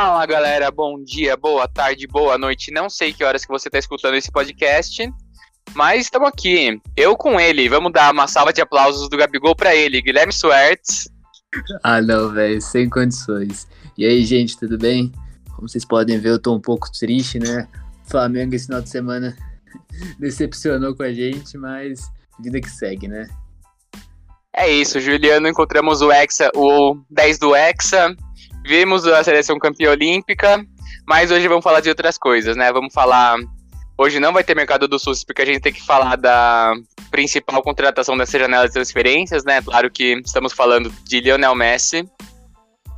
Fala galera, bom dia, boa tarde, boa noite. Não sei que horas que você está escutando esse podcast, mas estamos aqui. Eu com ele. Vamos dar uma salva de aplausos do Gabigol para ele, Guilherme Suertes. Ah, não, velho, sem condições. E aí, gente, tudo bem? Como vocês podem ver, eu tô um pouco triste, né? Flamengo esse final de semana decepcionou com a gente, mas vida que segue, né? É isso, Juliano. Encontramos o Hexa, o 10 do Hexa. Vimos a seleção campeã olímpica. Mas hoje vamos falar de outras coisas, né? Vamos falar. Hoje não vai ter mercado do SUS, porque a gente tem que falar da principal contratação dessa janela de transferências, né? Claro que estamos falando de Lionel Messi.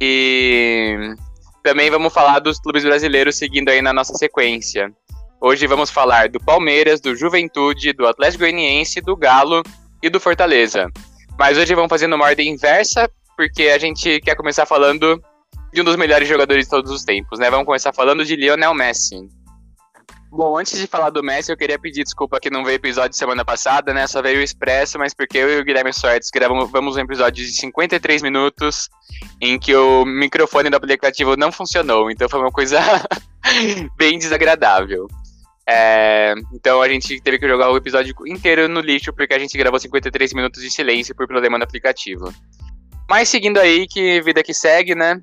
E também vamos falar dos clubes brasileiros seguindo aí na nossa sequência. Hoje vamos falar do Palmeiras, do Juventude, do Atlético Goianiense, do Galo e do Fortaleza. Mas hoje vamos fazer numa ordem inversa, porque a gente quer começar falando de um dos melhores jogadores de todos os tempos, né? Vamos começar falando de Lionel Messi. Bom, antes de falar do Messi, eu queria pedir desculpa que não veio episódio semana passada, né? Só veio o Expresso, mas porque eu e o Guilherme Sortes gravamos vamos um episódio de 53 minutos em que o microfone do aplicativo não funcionou, então foi uma coisa bem desagradável. É, então a gente teve que jogar o episódio inteiro no lixo porque a gente gravou 53 minutos de silêncio por problema no aplicativo. Mas seguindo aí, que vida que segue, né?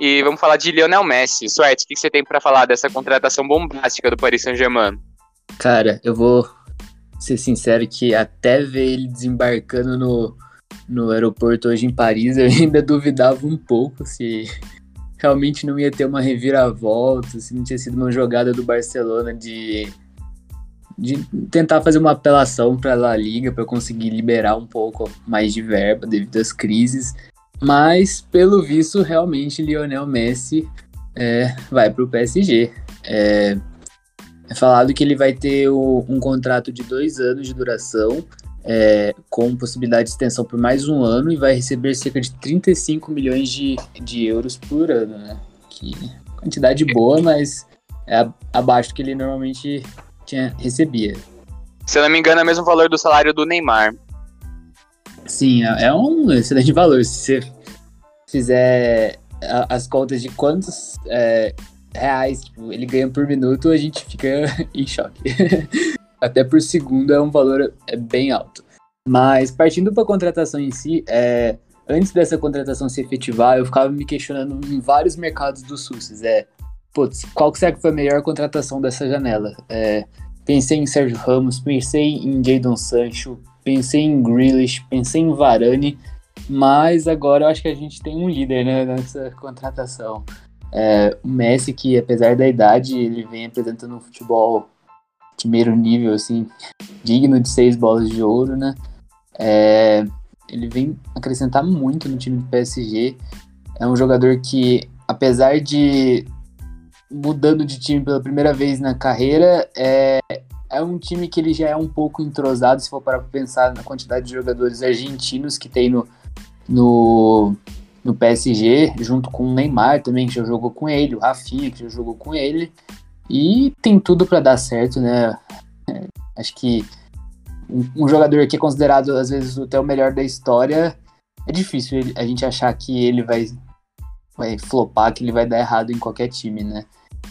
E vamos falar de Lionel Messi. Suerte, o que você tem para falar dessa contratação bombástica do Paris Saint-Germain? Cara, eu vou ser sincero que até ver ele desembarcando no, no aeroporto hoje em Paris, eu ainda duvidava um pouco se realmente não ia ter uma reviravolta, se não tinha sido uma jogada do Barcelona de, de tentar fazer uma apelação para a Liga para conseguir liberar um pouco mais de verba devido às crises. Mas, pelo visto, realmente Lionel Messi é, vai para o PSG. É, é, falado que ele vai ter o, um contrato de dois anos de duração, é, com possibilidade de extensão por mais um ano, e vai receber cerca de 35 milhões de, de euros por ano, né? Que quantidade boa, mas é abaixo do que ele normalmente tinha, recebia. Se eu não me engano, é o mesmo valor do salário do Neymar. Sim, é, é um excelente valor. Se você fizer as contas de quantos é, reais tipo, ele ganha por minuto, a gente fica em choque. Até por segundo é um valor é bem alto. Mas partindo para a contratação em si, é, antes dessa contratação se efetivar, eu ficava me questionando em vários mercados do SUS. É, putz, qual que será que foi a melhor contratação dessa janela? É, pensei em Sérgio Ramos, pensei em Jadon Sancho, pensei em Grealish, pensei em Varane, mas agora eu acho que a gente tem um líder né, nessa contratação. É, o Messi, que apesar da idade, ele vem apresentando um futebol primeiro nível, assim, digno de seis bolas de ouro, né? É, ele vem acrescentar muito no time do PSG. É um jogador que, apesar de mudando de time pela primeira vez na carreira, é, é um time que ele já é um pouco entrosado, se for para pensar na quantidade de jogadores argentinos que tem no, no, no PSG, junto com o Neymar também, que já jogou com ele, o Rafinha, que já jogou com ele. E tem tudo para dar certo, né? É, acho que um, jogador que é considerado, às vezes, até o melhor da história, é difícil a gente achar que ele vai, vai flopar, que ele vai dar errado em qualquer time, né?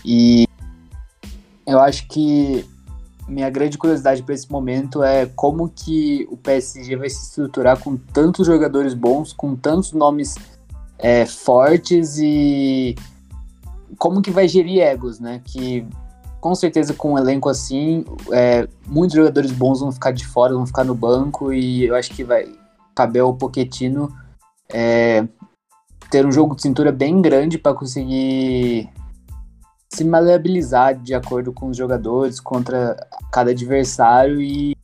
E eu acho que minha grande curiosidade para esse momento é como que o PSG vai se estruturar com tantos jogadores bons, com tantos nomes é, fortes e como que vai gerir egos, né? Que com certeza com um elenco assim, é, muitos jogadores bons vão ficar de fora, vão ficar no banco e eu acho que vai caber ao Pochettino é, ter um jogo de cintura bem grande para conseguir se maleabilizar de acordo com os jogadores contra cada adversário e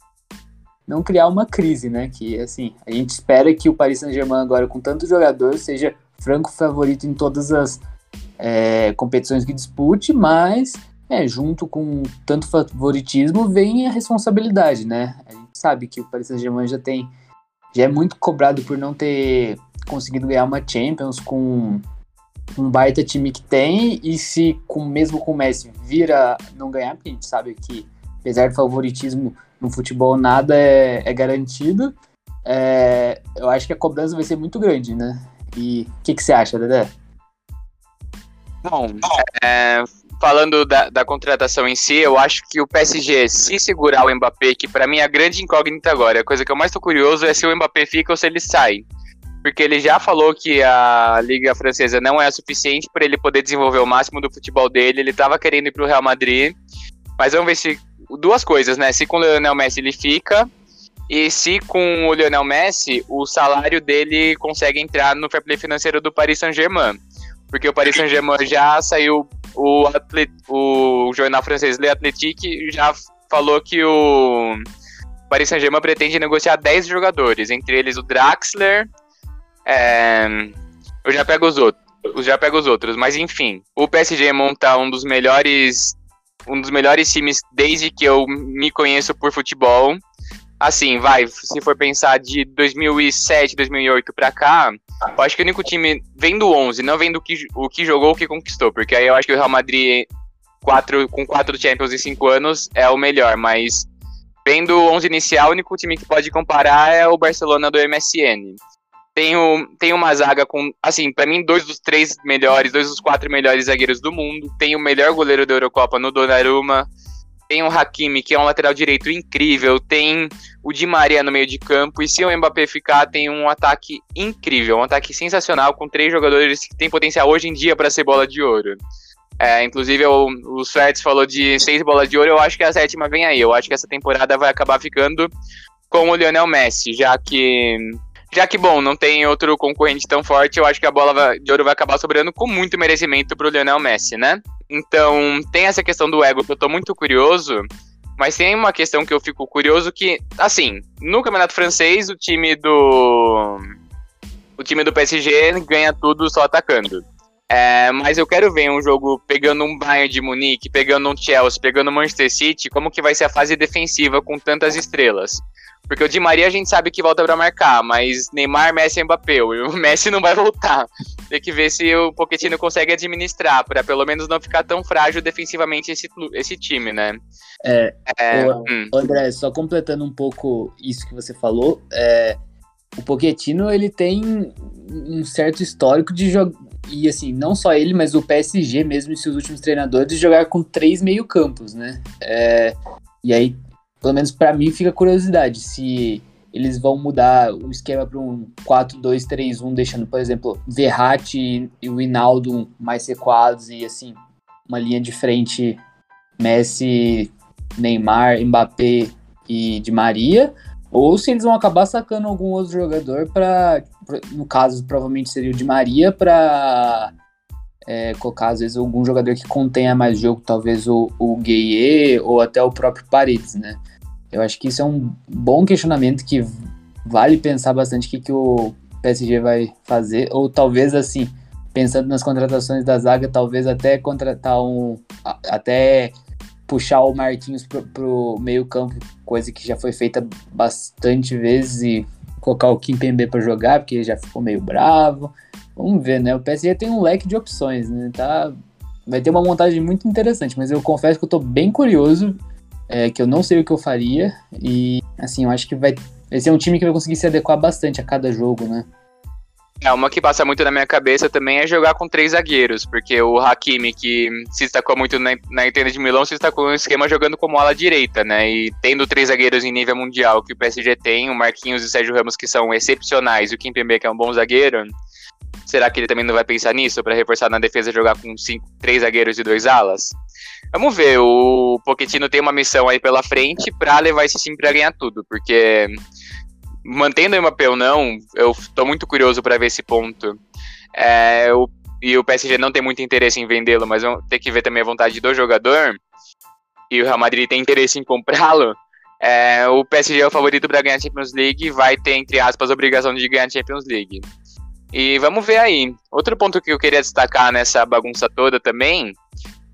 não criar uma crise, né? Que assim, a gente espera que o Paris Saint-Germain agora com tantos jogadores seja franco favorito em todas as é, competições que dispute, mas é, junto com tanto favoritismo vem a responsabilidade, né? A gente sabe que o Paris Saint-Germain já tem já é muito cobrado por não ter conseguido ganhar uma Champions com um baita time que tem, e se com, mesmo com o Messi vira não ganhar, porque a gente sabe que, apesar do favoritismo no futebol, nada é, é garantido, é, eu acho que a cobrança vai ser muito grande, né? E o que, que você acha, Dedé? Bom, é, falando da, da, contratação em si, eu acho que o PSG, se segurar o Mbappé, que para mim é a grande incógnita agora, a coisa que eu mais tô curioso é se o Mbappé fica ou se ele sai. Porque ele já falou que a Liga Francesa não é suficiente para ele poder desenvolver o máximo do futebol dele. Ele tava querendo ir pro Real Madrid. Mas vamos ver se. Duas coisas, né? Se com o Lionel Messi ele fica, e se com o Lionel Messi, o salário dele consegue entrar no fair play financeiro do Paris Saint-Germain. Porque o Paris Saint-Germain já saiu, o, atlet, o jornal francês Le Atletique já falou que o Paris Saint-Germain pretende negociar 10 jogadores, entre eles o Draxler. É, eu já pego os outros. Já pego os outros, mas enfim, o PSG monta um dos melhores um dos melhores times desde que eu me conheço por futebol assim, vai, se for pensar de 2007, 2008 pra cá, eu acho que o único time vem do 11, não vem do que, o que jogou, o que conquistou, porque aí eu acho que o Real Madrid quatro, com quatro Champions em cinco anos é o melhor, mas vendo o 11 inicial, o único time que pode comparar é o Barcelona do MSN. Tem, o, tem uma zaga com, assim, para mim, dois dos três melhores, dois dos quatro melhores zagueiros do mundo. Tem o melhor goleiro da Eurocopa no Donnarumma tem o Hakimi, que é um lateral direito incrível, tem o Di Maria no meio de campo, e se o Mbappé ficar, tem um ataque incrível, um ataque sensacional, com três jogadores que têm potencial hoje em dia para ser bola de ouro. É, inclusive, o, o falou de seis bolas de ouro, eu acho que a sétima vem aí. Eu acho que essa temporada vai acabar ficando com o Lionel Messi, já que já que, bom, não tem outro concorrente tão forte, eu acho que a bola de ouro vai acabar sobrando com muito merecimento pro Lionel Messi, né? Então, tem essa questão do ego que eu tô muito curioso, mas tem uma questão que eu fico curioso que, assim, no Campeonato Francês, o time do. O time do PSG ganha tudo só atacando. É, mas eu quero ver um jogo pegando um Bayern de Munique, pegando um Chelsea, pegando um Manchester City, como que vai ser a fase defensiva com tantas estrelas. Porque o Di Maria a gente sabe que volta para marcar, mas Neymar, Messi e Mbappé, o Messi não vai voltar. Tem que ver se o Pochettino consegue administrar, para pelo menos não ficar tão frágil defensivamente esse, esse time, né? É, é o, hum. André, só completando um pouco isso que você falou, é, o Pochettino ele tem um certo histórico de jogar, e assim, não só ele, mas o PSG mesmo e seus últimos treinadores, de jogar com três meio campos, né? É, e aí pelo menos para mim fica curiosidade se eles vão mudar o esquema para um 4-2-3-1, deixando, por exemplo, Verratti e o Hinaldo mais recuados e assim, uma linha de frente Messi, Neymar, Mbappé e Di Maria, ou se eles vão acabar sacando algum outro jogador para, no caso, provavelmente seria o Di Maria para é, colocar às vezes algum jogador que contenha mais jogo, talvez o, o Gueye ou até o próprio Paredes, né? Eu acho que isso é um bom questionamento que vale pensar bastante o que, que o PSG vai fazer, ou talvez assim, pensando nas contratações da zaga, talvez até contratar um. até puxar o Marquinhos pro, pro meio campo, coisa que já foi feita bastante vezes, e colocar o Kim Pembe para jogar, porque ele já ficou meio bravo. Vamos ver, né? O PSG tem um leque de opções, né? Tá, vai ter uma montagem muito interessante, mas eu confesso que eu tô bem curioso é, que eu não sei o que eu faria. E, assim, eu acho que vai, vai ser um time que vai conseguir se adequar bastante a cada jogo, né? É, uma que passa muito na minha cabeça também é jogar com três zagueiros, porque o Hakimi, que se destacou muito na, na de Milão, se destacou no esquema jogando como ala direita, né? E tendo três zagueiros em nível mundial que o PSG tem, o Marquinhos e o Sérgio Ramos, que são excepcionais, e o Kimpembe, que é um bom zagueiro, será que ele também não vai pensar nisso para reforçar na defesa jogar com cinco, três zagueiros e dois alas? Vamos ver, o Pochettino tem uma missão aí pela frente para levar esse time para ganhar tudo, porque mantendo o Mbappé ou não, eu tô muito curioso para ver esse ponto. É, o, e o PSG não tem muito interesse em vendê-lo, mas vamos ter que ver também a vontade do jogador. E o Real Madrid tem interesse em comprá-lo. É, o PSG é o favorito para ganhar a Champions League e vai ter, entre aspas, a obrigação de ganhar a Champions League. E vamos ver aí. Outro ponto que eu queria destacar nessa bagunça toda também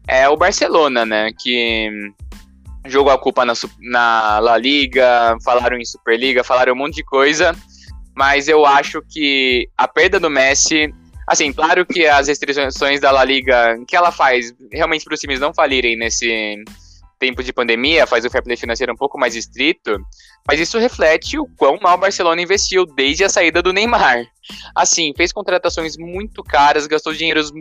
é o Barcelona, né? Que jogou a culpa na, na La Liga, falaram em Superliga, falaram um monte de coisa, mas eu acho que a perda do Messi. Assim, claro que as restrições da La Liga, que ela faz realmente para os times não falirem nesse tempo de pandemia, faz o fair play financeiro um pouco mais estrito, mas isso reflete o quão mal o Barcelona investiu desde a saída do Neymar. Assim, fez contratações muito caras, gastou dinheiros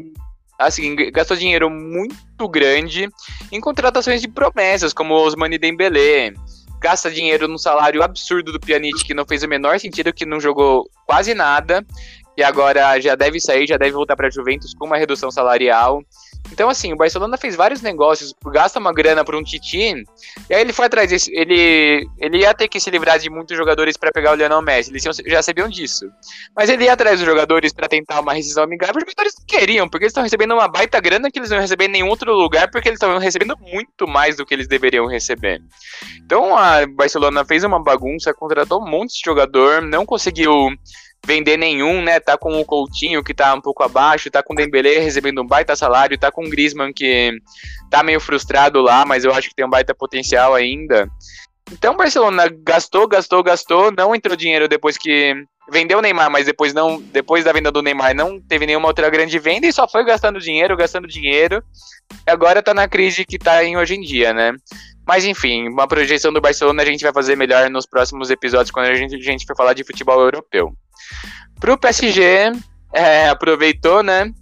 assim, gastou dinheiro muito grande em contratações de promessas, como os Osmani Dembélé, gasta dinheiro no salário absurdo do Pjanic, que não fez o menor sentido, que não jogou quase nada, e agora já deve sair, já deve voltar para a Juventus com uma redução salarial. Então, assim, o Barcelona fez vários negócios, gasta uma grana por um Titi, e aí ele foi atrás. Ele, ele ia ter que se livrar de muitos jogadores para pegar o Lionel Messi, eles já sabiam disso. Mas ele ia atrás dos jogadores para tentar uma rescisão amigável, os jogadores não queriam, porque eles estão recebendo uma baita grana que eles não recebem em nenhum outro lugar, porque eles estão recebendo muito mais do que eles deveriam receber. Então, a Barcelona fez uma bagunça, contratou um monte de jogador, não conseguiu vender nenhum, né? Tá com o Coutinho que tá um pouco abaixo, tá com o Dembélé recebendo um baita salário, tá com o Griezmann que tá meio frustrado lá, mas eu acho que tem um baita potencial ainda. Então o Barcelona gastou, gastou, gastou, não entrou dinheiro depois que vendeu o Neymar, mas depois não, depois da venda do Neymar não teve nenhuma outra grande venda e só foi gastando dinheiro, gastando dinheiro. E agora tá na crise que tá em hoje em dia, né? Mas enfim, uma projeção do Barcelona a gente vai fazer melhor nos próximos episódios quando a gente, a gente for falar de futebol europeu. Pro PSG, é, aproveitou, né?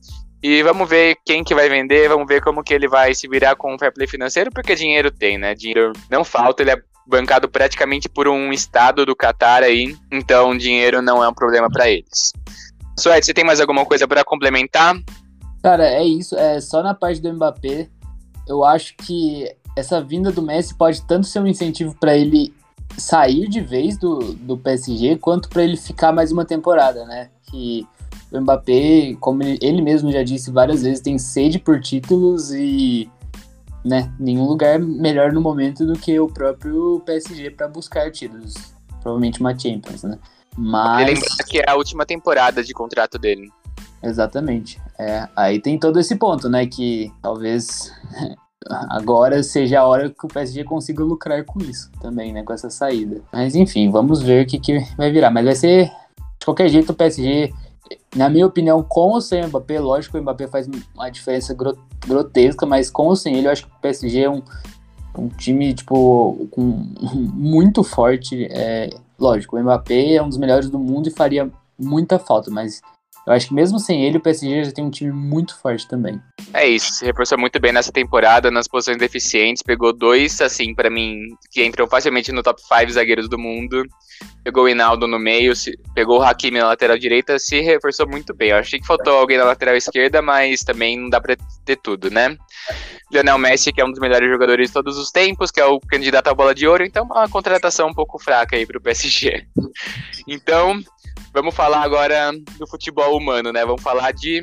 E vamos ver quem que vai vender, vamos ver como que ele vai se virar com o fair play financeiro, porque dinheiro tem, né? Dinheiro não falta, ele é bancado praticamente por um estado do Qatar aí, então dinheiro não é um problema para eles. Suete, você tem mais alguma coisa para complementar? Cara, é isso. É só na parte do Mbappé, eu acho que essa vinda do Messi pode tanto ser um incentivo para ele sair de vez do, do PSG, quanto para ele ficar mais uma temporada, né? Que o Mbappé, como ele mesmo já disse várias vezes, tem sede por títulos e né, nenhum lugar melhor no momento do que o próprio PSG para buscar títulos. Provavelmente uma Champions, né? Mas. Lembrar que é a última temporada de contrato dele. Exatamente. É, aí tem todo esse ponto, né? Que talvez agora seja a hora que o PSG consiga lucrar com isso também, né? Com essa saída. Mas enfim, vamos ver o que, que vai virar. Mas vai ser, de qualquer jeito, o PSG, na minha opinião, com ou sem o Mbappé, lógico que o Mbappé faz uma diferença grotesca, mas com ou sem ele, eu acho que o PSG é um, um time, tipo, com, muito forte. É, lógico, o Mbappé é um dos melhores do mundo e faria muita falta, mas eu acho que mesmo sem ele, o PSG já tem um time muito forte também. É isso, se reforçou muito bem nessa temporada, nas posições deficientes, pegou dois, assim, para mim, que entram facilmente no top 5 zagueiros do mundo. Pegou o Hinaldo no meio, pegou o Hakimi na lateral direita, se reforçou muito bem. Eu achei que faltou alguém na lateral esquerda, mas também não dá pra ter tudo, né? Lionel Messi, que é um dos melhores jogadores de todos os tempos, que é o candidato à bola de ouro, então uma contratação um pouco fraca aí pro PSG. Então, Vamos falar agora do futebol humano, né? Vamos falar de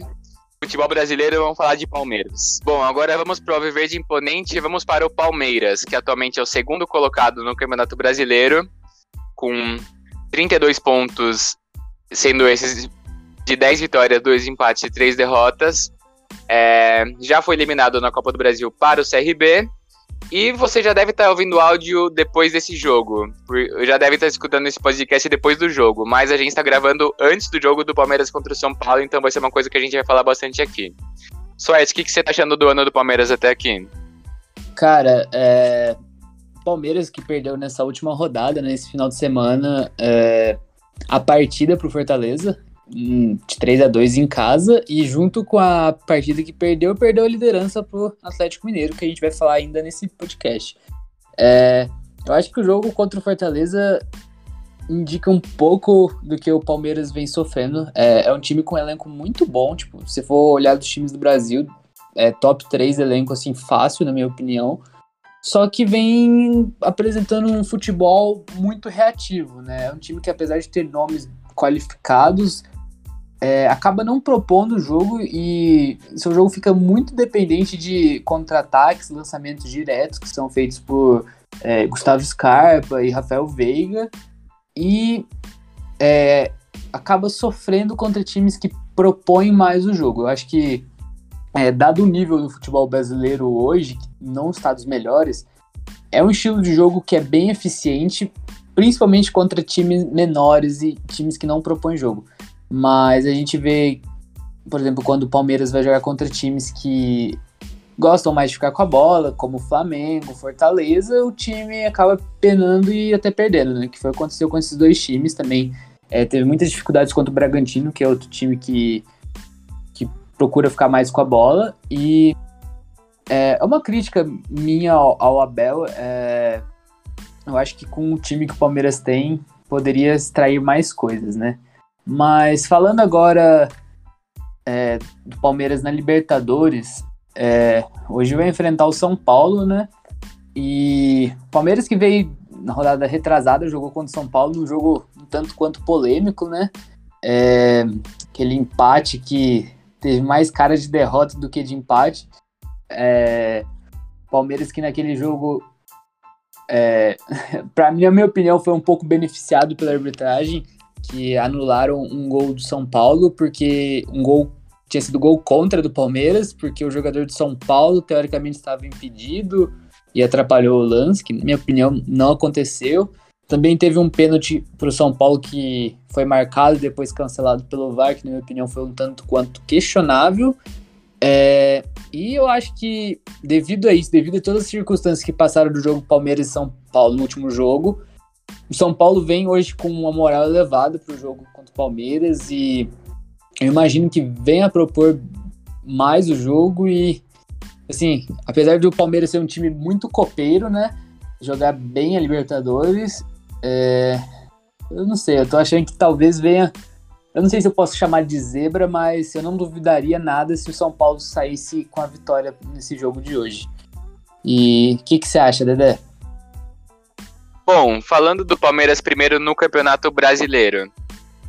futebol brasileiro, vamos falar de Palmeiras. Bom, agora vamos para o Verde Imponente e vamos para o Palmeiras, que atualmente é o segundo colocado no Campeonato Brasileiro, com 32 pontos, sendo esses de 10 vitórias, 2 empates e 3 derrotas. É, já foi eliminado na Copa do Brasil para o CRB e você já deve estar ouvindo áudio depois desse jogo. Já deve estar escutando esse podcast depois do jogo. Mas a gente está gravando antes do jogo do Palmeiras contra o São Paulo, então vai ser uma coisa que a gente vai falar bastante aqui. Soares, o que, que você está achando do ano do Palmeiras até aqui? Cara, é... Palmeiras que perdeu nessa última rodada, nesse final de semana, é... a partida para o Fortaleza de 3 a 2 em casa e junto com a partida que perdeu, perdeu a liderança pro Atlético Mineiro, que a gente vai falar ainda nesse podcast. É, eu acho que o jogo contra o Fortaleza indica um pouco do que o Palmeiras vem sofrendo. É, é um time com um elenco muito bom, tipo, se for olhar dos times do Brasil, é top 3 elenco, assim, fácil, na minha opinião. Só que vem apresentando um futebol muito reativo, né? É um time que, apesar de ter nomes qualificados, é, acaba não propondo o jogo e seu jogo fica muito dependente de contra-ataques, lançamentos diretos que são feitos por é, Gustavo Scarpa e Rafael Veiga e é, acaba sofrendo contra times que propõem mais o jogo. Eu acho que, é, dado o nível do futebol brasileiro hoje, que não está dos melhores, é um estilo de jogo que é bem eficiente, principalmente contra times menores e times que não propõem jogo. Mas a gente vê, por exemplo, quando o Palmeiras vai jogar contra times que gostam mais de ficar com a bola, como Flamengo, Fortaleza, o time acaba penando e até perdendo, né? Que foi o que aconteceu com esses dois times também. É, teve muitas dificuldades contra o Bragantino, que é outro time que, que procura ficar mais com a bola. E é, é uma crítica minha ao, ao Abel. É, eu acho que com o time que o Palmeiras tem, poderia extrair mais coisas, né? Mas falando agora é, do Palmeiras na Libertadores, é, hoje vai enfrentar o São Paulo, né? E o Palmeiras que veio na rodada retrasada, jogou contra o São Paulo, um jogo um tanto quanto polêmico, né? É, aquele empate que teve mais cara de derrota do que de empate. É, Palmeiras que naquele jogo, é, para mim, a minha opinião, foi um pouco beneficiado pela arbitragem, que anularam um gol do São Paulo, porque um gol tinha sido gol contra do Palmeiras, porque o jogador de São Paulo teoricamente estava impedido e atrapalhou o lance, que na minha opinião não aconteceu. Também teve um pênalti para o São Paulo que foi marcado e depois cancelado pelo VAR, que na minha opinião foi um tanto quanto questionável. É, e eu acho que devido a isso, devido a todas as circunstâncias que passaram do jogo Palmeiras e São Paulo no último jogo, o São Paulo vem hoje com uma moral elevada para o jogo contra o Palmeiras e eu imagino que venha propor mais o jogo e assim, apesar do Palmeiras ser um time muito copeiro, né? Jogar bem a Libertadores, é, eu não sei, eu tô achando que talvez venha. Eu não sei se eu posso chamar de zebra, mas eu não duvidaria nada se o São Paulo saísse com a vitória nesse jogo de hoje. E o que, que você acha, Dedé? Bom, falando do Palmeiras primeiro no Campeonato Brasileiro.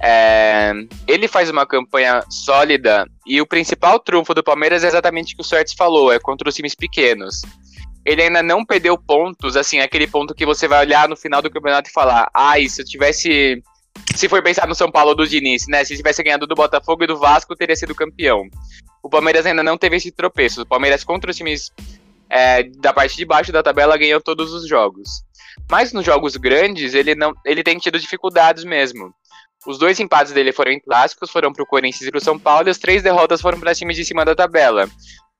É, ele faz uma campanha sólida e o principal trunfo do Palmeiras é exatamente o que o Suertes falou, é contra os times pequenos. Ele ainda não perdeu pontos, assim, aquele ponto que você vai olhar no final do campeonato e falar, ai, se eu tivesse. Se for pensar no São Paulo do Diniz, né? Se tivesse ganhado do Botafogo e do Vasco, teria sido campeão. O Palmeiras ainda não teve esse tropeço. O Palmeiras contra os times é, da parte de baixo da tabela ganhou todos os jogos. Mas nos jogos grandes, ele não ele tem tido dificuldades mesmo. Os dois empates dele foram em clássicos, foram para o Corinthians e para o São Paulo, e as três derrotas foram para times de cima da tabela.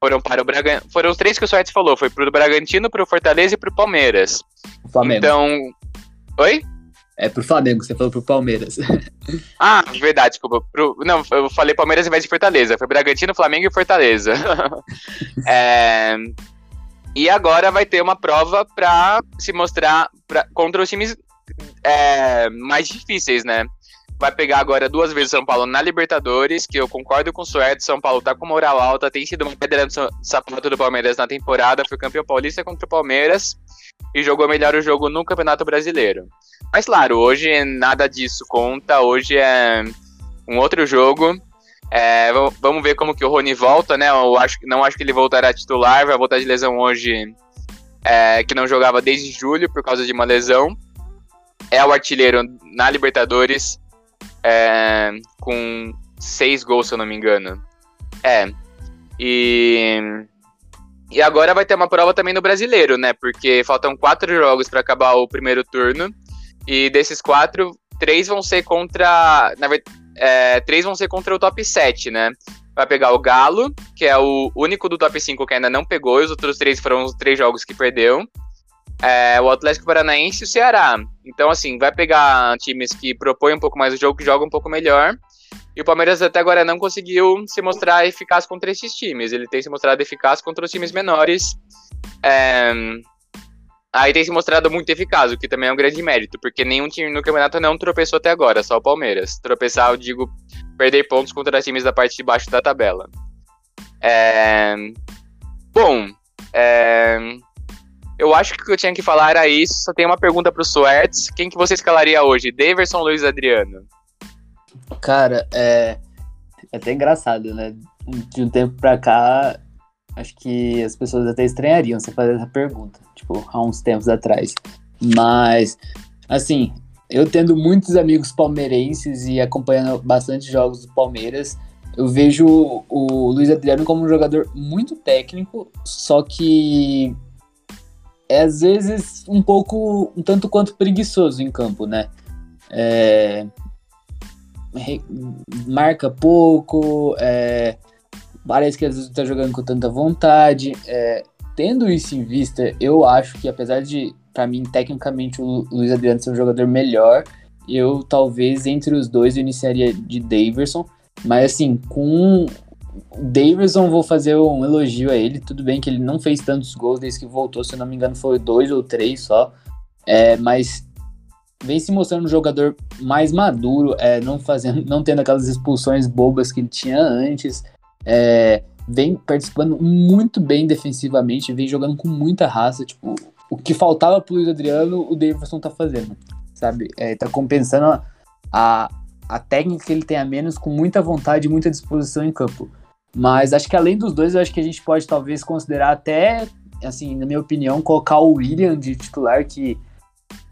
Foram para o Bragantino. Foram os três que o Suárez falou. Foi para o Bragantino, para o Fortaleza e para o Palmeiras. Flamengo. Então. Oi? É pro Flamengo, você falou pro Palmeiras. ah, verdade, desculpa. Pro... Não, eu falei Palmeiras em vez de Fortaleza. Foi Bragantino, Flamengo e Fortaleza. é... E agora vai ter uma prova para se mostrar pra... contra os times é... mais difíceis, né? vai pegar agora duas vezes São Paulo na Libertadores, que eu concordo com o Suerte, São Paulo tá com moral alta, tem sido uma pedra do sapato do Palmeiras na temporada, foi campeão paulista contra o Palmeiras e jogou melhor o jogo no Campeonato Brasileiro. Mas claro, hoje nada disso conta, hoje é um outro jogo. É, vamos ver como que o Rony volta, né? Eu acho, não acho que ele voltará titular, vai voltar de lesão hoje, é, que não jogava desde julho por causa de uma lesão. É o artilheiro na Libertadores, é, com seis gols, se eu não me engano. É. E. E agora vai ter uma prova também no brasileiro, né? Porque faltam quatro jogos para acabar o primeiro turno. E desses quatro, três vão ser contra. Na verdade, é, três vão ser contra o top 7, né? Vai pegar o Galo, que é o único do top 5 que ainda não pegou, e os outros três foram os três jogos que perdeu é, o Atlético Paranaense e o Ceará. Então, assim, vai pegar times que propõem um pouco mais o jogo, que jogam um pouco melhor. E o Palmeiras até agora não conseguiu se mostrar eficaz contra esses times. Ele tem se mostrado eficaz contra os times menores. É... Aí tem se mostrado muito eficaz, o que também é um grande mérito, porque nenhum time no campeonato não tropeçou até agora, só o Palmeiras. Tropeçar, eu digo, perder pontos contra times da parte de baixo da tabela. É... Bom, é... Eu acho que o que eu tinha que falar era isso. Só tem uma pergunta pro Suertes. Quem que você escalaria hoje? Daverson ou Luiz Adriano? Cara, é... é até engraçado, né? De um tempo pra cá, acho que as pessoas até estranhariam você fazer essa pergunta, tipo, há uns tempos atrás. Mas, assim, eu tendo muitos amigos palmeirenses e acompanhando bastante jogos do Palmeiras, eu vejo o Luiz Adriano como um jogador muito técnico, só que é às vezes um pouco, um tanto quanto preguiçoso em campo, né? É, marca pouco, é, parece que às vezes não tá jogando com tanta vontade. É, tendo isso em vista, eu acho que apesar de, para mim, tecnicamente o Luiz Adriano ser um jogador melhor, eu talvez entre os dois eu iniciaria de Daverson, mas assim, com o Davidson, vou fazer um elogio a ele. Tudo bem que ele não fez tantos gols desde que voltou, se não me engano, foi dois ou três só. É, mas vem se mostrando um jogador mais maduro, é, não fazendo, não tendo aquelas expulsões bobas que ele tinha antes. É, vem participando muito bem defensivamente, vem jogando com muita raça. Tipo, o que faltava pro Luiz Adriano, o Davidson tá fazendo, sabe? É, tá compensando a, a técnica que ele tem a menos com muita vontade e muita disposição em campo. Mas acho que além dos dois, eu acho que a gente pode talvez considerar até, assim, na minha opinião, colocar o William de titular, que,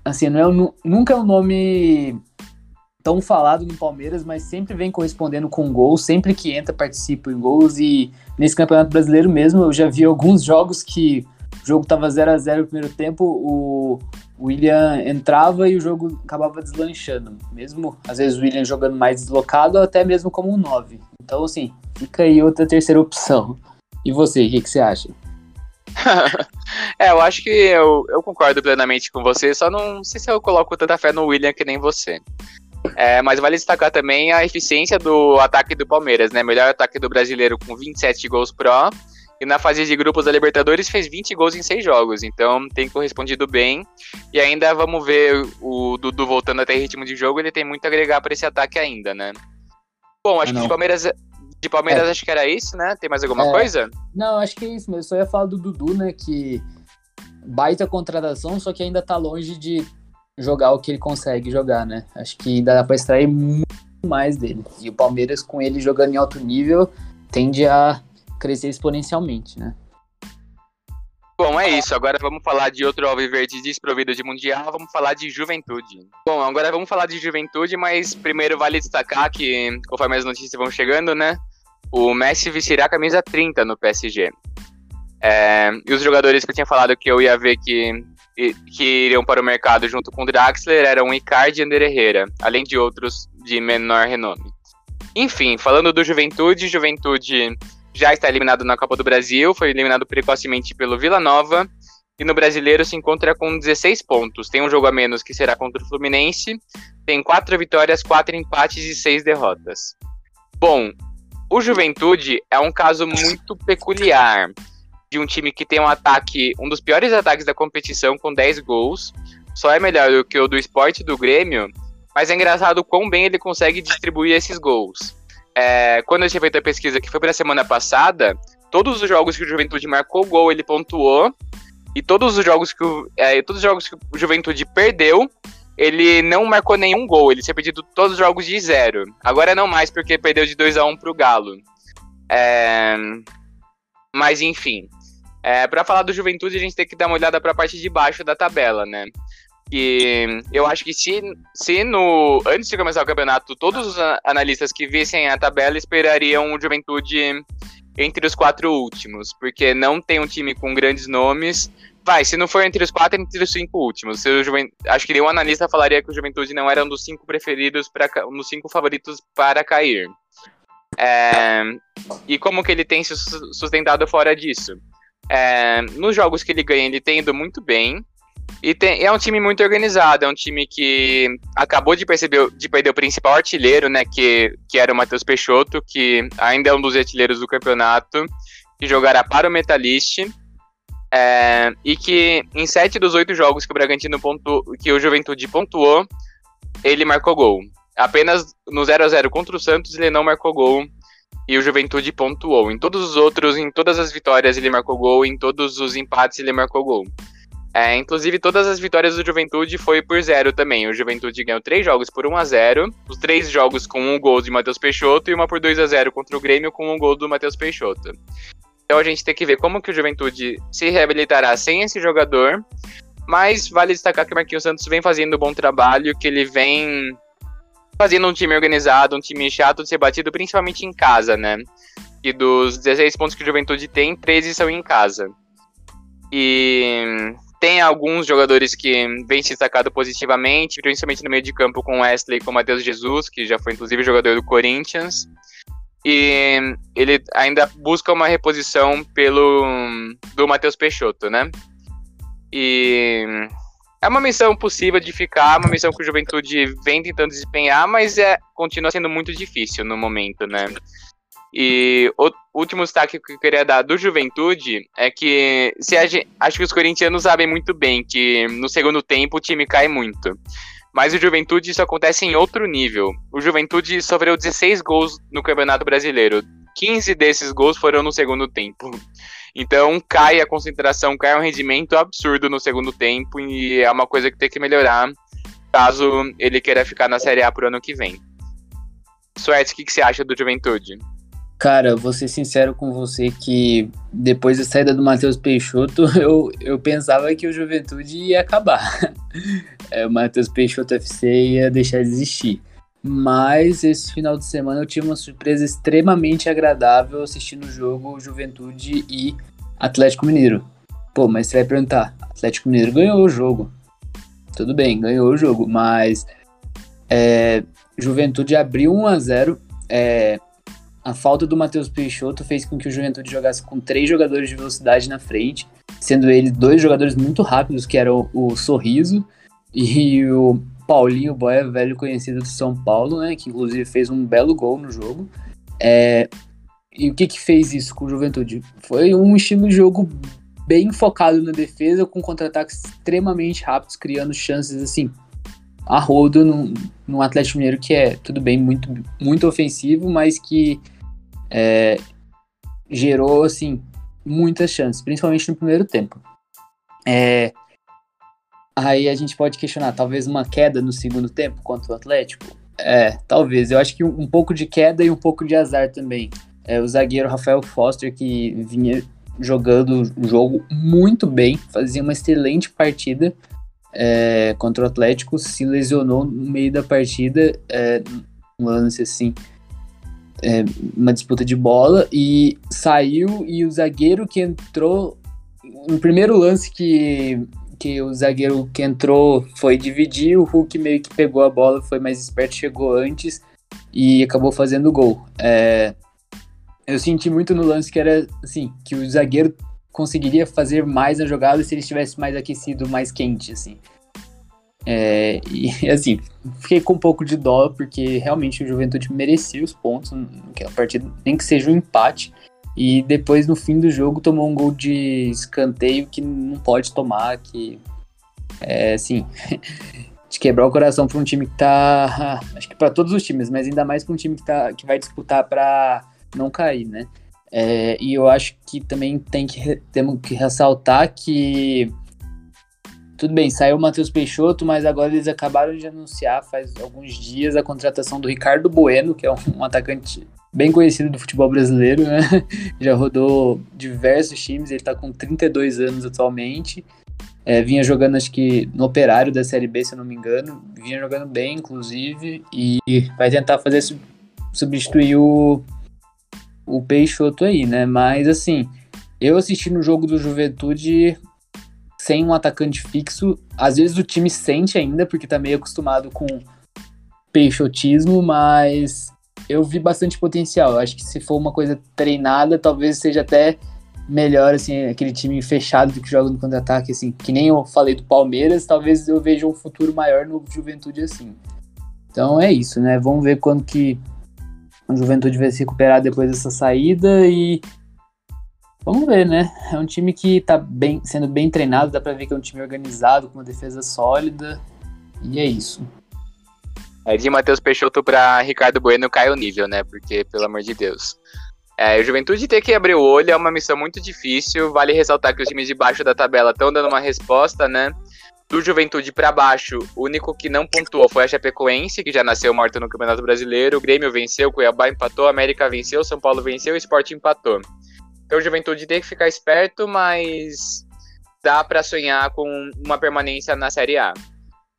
assim, não é, nunca é um nome tão falado no Palmeiras, mas sempre vem correspondendo com gols, sempre que entra participa em gols e nesse Campeonato Brasileiro mesmo eu já vi alguns jogos que o jogo tava 0 a 0 no primeiro tempo, o William entrava e o jogo acabava deslanchando. Mesmo, às vezes, o William jogando mais deslocado, até mesmo como um 9. Então, assim, fica aí outra terceira opção. E você, o que, que você acha? é, eu acho que eu, eu concordo plenamente com você, só não sei se eu coloco tanta fé no William que nem você. É, mas vale destacar também a eficiência do ataque do Palmeiras, né? Melhor ataque do brasileiro com 27 gols pró e na fase de grupos da Libertadores fez 20 gols em 6 jogos, então tem correspondido bem. E ainda vamos ver o Dudu voltando até ritmo de jogo, ele tem muito a agregar para esse ataque ainda, né? Bom, acho ah, que de Palmeiras, de Palmeiras é. acho que era isso, né? Tem mais alguma é. coisa? Não, acho que é isso, mas eu só ia falar do Dudu, né, que baita contratação, só que ainda tá longe de jogar o que ele consegue jogar, né? Acho que dá para extrair muito mais dele. E o Palmeiras com ele jogando em alto nível tende a crescer exponencialmente, né? Bom, é isso. Agora vamos falar de outro Alviverde desprovido de Mundial. Vamos falar de Juventude. Bom, agora vamos falar de Juventude, mas primeiro vale destacar que, conforme as notícias vão chegando, né? O Messi vestirá a camisa 30 no PSG. É, e os jogadores que eu tinha falado que eu ia ver que, que iriam para o mercado junto com Draxler eram Icardi e Ander Herrera, além de outros de menor renome. Enfim, falando do Juventude, Juventude já está eliminado na Copa do Brasil, foi eliminado precocemente pelo Vila Nova. E no brasileiro se encontra com 16 pontos. Tem um jogo a menos que será contra o Fluminense. Tem quatro vitórias, quatro empates e seis derrotas. Bom, o Juventude é um caso muito peculiar de um time que tem um ataque, um dos piores ataques da competição, com 10 gols. Só é melhor do que o do esporte do Grêmio, mas é engraçado o quão bem ele consegue distribuir esses gols é, quando eu tinha feito a pesquisa que foi para a semana passada, todos os jogos que o Juventude marcou gol, ele pontuou. E todos os jogos que o, é, todos os jogos que o Juventude perdeu, ele não marcou nenhum gol. Ele tinha perdido todos os jogos de zero. Agora não mais, porque perdeu de 2 a 1 um pro Galo. É, mas enfim. É, para falar do Juventude, a gente tem que dar uma olhada para a parte de baixo da tabela, né? E eu acho que se, se no antes de começar o campeonato, todos os analistas que vissem a tabela esperariam o Juventude entre os quatro últimos, porque não tem um time com grandes nomes. Vai, se não for entre os quatro, entre os cinco últimos. Se o Juventude, acho que nenhum analista falaria que o Juventude não era um dos cinco preferidos, para um dos cinco favoritos para cair. É, e como que ele tem se sustentado fora disso? É, nos jogos que ele ganha, ele tem ido muito bem. E tem, é um time muito organizado, é um time que acabou de perceber de perder o principal artilheiro, né? Que, que era o Matheus Peixoto, que ainda é um dos artilheiros do campeonato, que jogará para o Metalist. É, e que em sete dos oito jogos que o Bragantino pontuou, que o Juventude pontuou, ele marcou gol. Apenas no 0 a 0 contra o Santos ele não marcou gol e o Juventude pontuou. Em todos os outros, em todas as vitórias ele marcou gol, em todos os empates ele marcou gol. É, inclusive, todas as vitórias do Juventude foi por zero também. O Juventude ganhou três jogos por 1 a 0 os três jogos com um gol de Matheus Peixoto e uma por 2 a 0 contra o Grêmio com um gol do Matheus Peixoto. Então a gente tem que ver como que o Juventude se reabilitará sem esse jogador. Mas vale destacar que o Marquinhos Santos vem fazendo um bom trabalho, que ele vem fazendo um time organizado, um time chato de ser batido, principalmente em casa, né? E dos 16 pontos que o Juventude tem, 13 são em casa. E tem alguns jogadores que vêm se destacado positivamente, principalmente no meio de campo com Wesley e com Matheus Jesus, que já foi inclusive jogador do Corinthians. E ele ainda busca uma reposição pelo do Matheus Peixoto, né? E é uma missão possível de ficar, uma missão que o Juventude vem tentando desempenhar, mas é continua sendo muito difícil no momento, né? E o último destaque que eu queria dar do Juventude é que se gente, acho que os corintianos sabem muito bem que no segundo tempo o time cai muito. Mas o Juventude isso acontece em outro nível. O Juventude sofreu 16 gols no Campeonato Brasileiro. 15 desses gols foram no segundo tempo. Então cai a concentração, cai um rendimento absurdo no segundo tempo e é uma coisa que tem que melhorar caso ele queira ficar na Série A pro ano que vem. Suéter, o que, que você acha do Juventude? Cara, vou ser sincero com você que depois da saída do Matheus Peixoto, eu, eu pensava que o Juventude ia acabar. É, o Matheus Peixoto FC ia deixar de existir. Mas esse final de semana eu tive uma surpresa extremamente agradável assistindo o jogo Juventude e Atlético Mineiro. Pô, mas você vai perguntar, Atlético Mineiro ganhou o jogo. Tudo bem, ganhou o jogo, mas é, Juventude abriu 1 a 0 é, a falta do Matheus Peixoto fez com que o Juventude jogasse com três jogadores de velocidade na frente, sendo eles dois jogadores muito rápidos, que eram o Sorriso e o Paulinho Boia, velho conhecido do São Paulo, né? Que inclusive fez um belo gol no jogo. É, e o que que fez isso com o Juventude? Foi um estilo de jogo bem focado na defesa, com contra-ataques extremamente rápidos, criando chances assim a rodo num, num Atlético Mineiro que é, tudo bem, muito, muito ofensivo, mas que é, gerou assim muitas chances, principalmente no primeiro tempo. É, Aí a gente pode questionar, talvez uma queda no segundo tempo contra o Atlético? É, talvez. Eu acho que um, pouco de queda e um pouco de azar também. É, o zagueiro Rafael Foster, que vinha jogando o jogo muito bem, fazia uma excelente partida é, contra o Atlético, se lesionou no meio da partida, é, um lance assim, é, uma disputa de bola, e saiu, e o zagueiro que entrou, no primeiro lance que que o zagueiro que entrou foi dividir, o Hulk meio que pegou a bola, foi mais esperto, chegou antes e acabou fazendo o gol. É, eu senti muito no lance que era assim, que o zagueiro conseguiria fazer mais a jogada se ele estivesse mais aquecido, mais quente, assim. É, e assim, fiquei com um pouco de dó, porque realmente o Juventude merecia os pontos naquela partida, nem que seja um empate. E depois, no fim do jogo, tomou um gol de escanteio que não pode tomar, que é assim, de quebrar o coração para um time que tá. Acho que para todos os times, mas ainda mais para um time que, tá, que vai disputar para não cair, né? É, e eu acho que também tem que, temos que ressaltar que. Tudo bem, saiu o Matheus Peixoto, mas agora eles acabaram de anunciar faz alguns dias a contratação do Ricardo Bueno, que é um, um atacante bem conhecido do futebol brasileiro, né? Já rodou diversos times, ele está com 32 anos atualmente. É, vinha jogando, acho que no operário da Série B, se eu não me engano. Vinha jogando bem, inclusive, e vai tentar fazer substituir o, o Peixoto aí, né? Mas, assim, eu assisti no jogo do Juventude sem um atacante fixo. Às vezes o time sente ainda, porque tá meio acostumado com peixotismo, mas eu vi bastante potencial. Eu acho que se for uma coisa treinada, talvez seja até melhor, assim, aquele time fechado do que joga no contra-ataque, assim, que nem eu falei do Palmeiras, talvez eu veja um futuro maior no Juventude assim. Então é isso, né? Vamos ver quando que o Juventude vai se recuperar depois dessa saída e vamos ver, né? É um time que tá bem, sendo bem treinado, dá pra ver que é um time organizado, com uma defesa sólida, e é isso. É, de Matheus Peixoto para Ricardo Bueno cai o nível, né? Porque, pelo amor de Deus. É, o Juventude ter que abrir o olho é uma missão muito difícil. Vale ressaltar que os times de baixo da tabela estão dando uma resposta, né? Do Juventude para baixo, o único que não pontuou foi a Chapecoense, que já nasceu morto no Campeonato Brasileiro. O Grêmio venceu, o Cuiabá empatou, a América venceu, São Paulo venceu, o Sport empatou. Então o Juventude tem que ficar esperto, mas dá para sonhar com uma permanência na Série A